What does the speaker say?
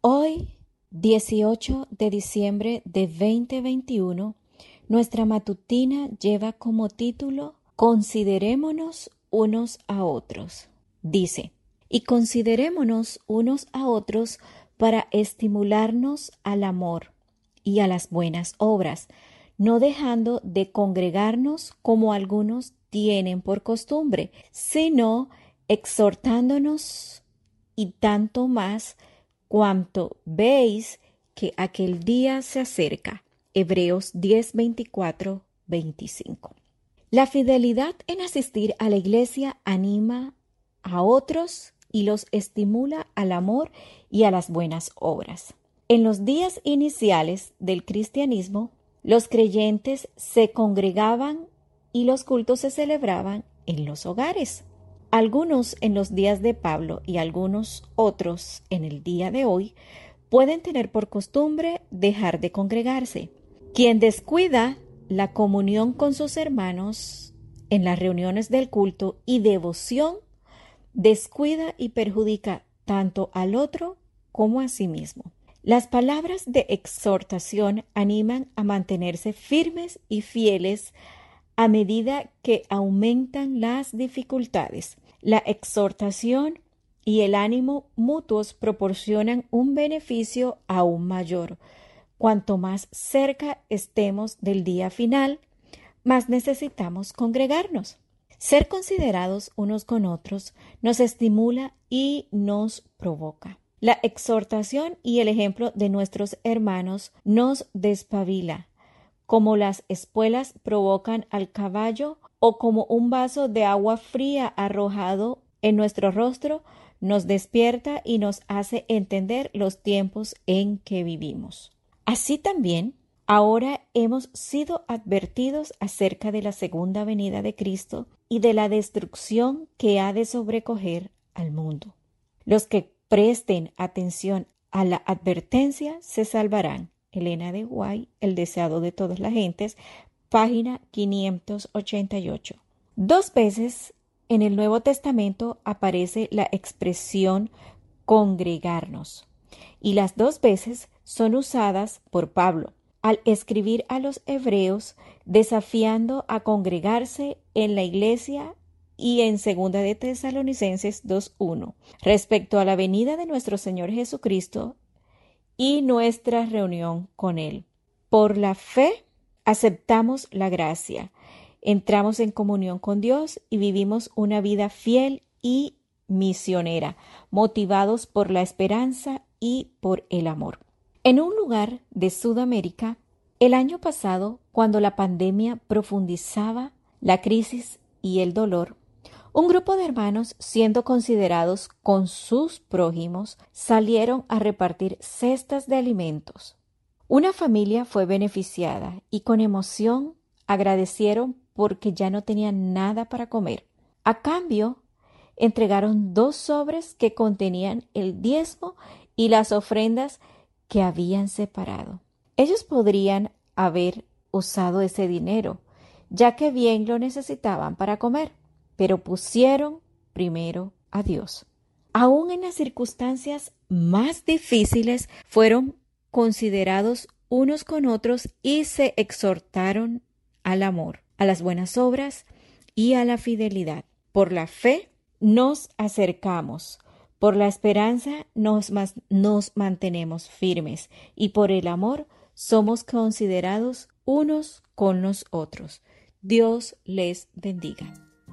Hoy, 18 de diciembre de 2021, nuestra matutina lleva como título Considerémonos unos a otros. Dice, y considerémonos unos a otros para estimularnos al amor y a las buenas obras, no dejando de congregarnos como algunos tienen por costumbre, sino exhortándonos y tanto más cuanto veis que aquel día se acerca. Hebreos 10, 25. La fidelidad en asistir a la iglesia anima a otros y los estimula al amor y a las buenas obras. En los días iniciales del cristianismo, los creyentes se congregaban y los cultos se celebraban en los hogares. Algunos en los días de Pablo y algunos otros en el día de hoy pueden tener por costumbre dejar de congregarse. Quien descuida la comunión con sus hermanos en las reuniones del culto y devoción, descuida y perjudica tanto al otro como a sí mismo. Las palabras de exhortación animan a mantenerse firmes y fieles a medida que aumentan las dificultades. La exhortación y el ánimo mutuos proporcionan un beneficio aún mayor. Cuanto más cerca estemos del día final, más necesitamos congregarnos. Ser considerados unos con otros nos estimula y nos provoca. La exhortación y el ejemplo de nuestros hermanos nos despabila, como las espuelas provocan al caballo o como un vaso de agua fría arrojado en nuestro rostro nos despierta y nos hace entender los tiempos en que vivimos. Así también, ahora hemos sido advertidos acerca de la segunda venida de Cristo y de la destrucción que ha de sobrecoger al mundo. Los que presten atención a la advertencia se salvarán. Elena de Guay, El deseado de todas las gentes, página 588. Dos veces en el Nuevo Testamento aparece la expresión congregarnos y las dos veces son usadas por Pablo al escribir a los hebreos desafiando a congregarse en la iglesia y en segunda de Tesalonicenses 2.1 respecto a la venida de nuestro Señor Jesucristo y nuestra reunión con Él. Por la fe aceptamos la gracia, entramos en comunión con Dios y vivimos una vida fiel y misionera, motivados por la esperanza y por el amor. En un lugar de Sudamérica, el año pasado, cuando la pandemia profundizaba la crisis y el dolor, un grupo de hermanos, siendo considerados con sus prójimos, salieron a repartir cestas de alimentos. Una familia fue beneficiada y con emoción agradecieron porque ya no tenían nada para comer. A cambio, entregaron dos sobres que contenían el diezmo y las ofrendas que habían separado. Ellos podrían haber usado ese dinero, ya que bien lo necesitaban para comer pero pusieron primero a Dios. Aún en las circunstancias más difíciles fueron considerados unos con otros y se exhortaron al amor, a las buenas obras y a la fidelidad. Por la fe nos acercamos, Por la esperanza nos, nos mantenemos firmes y por el amor somos considerados unos con los otros. Dios les bendiga.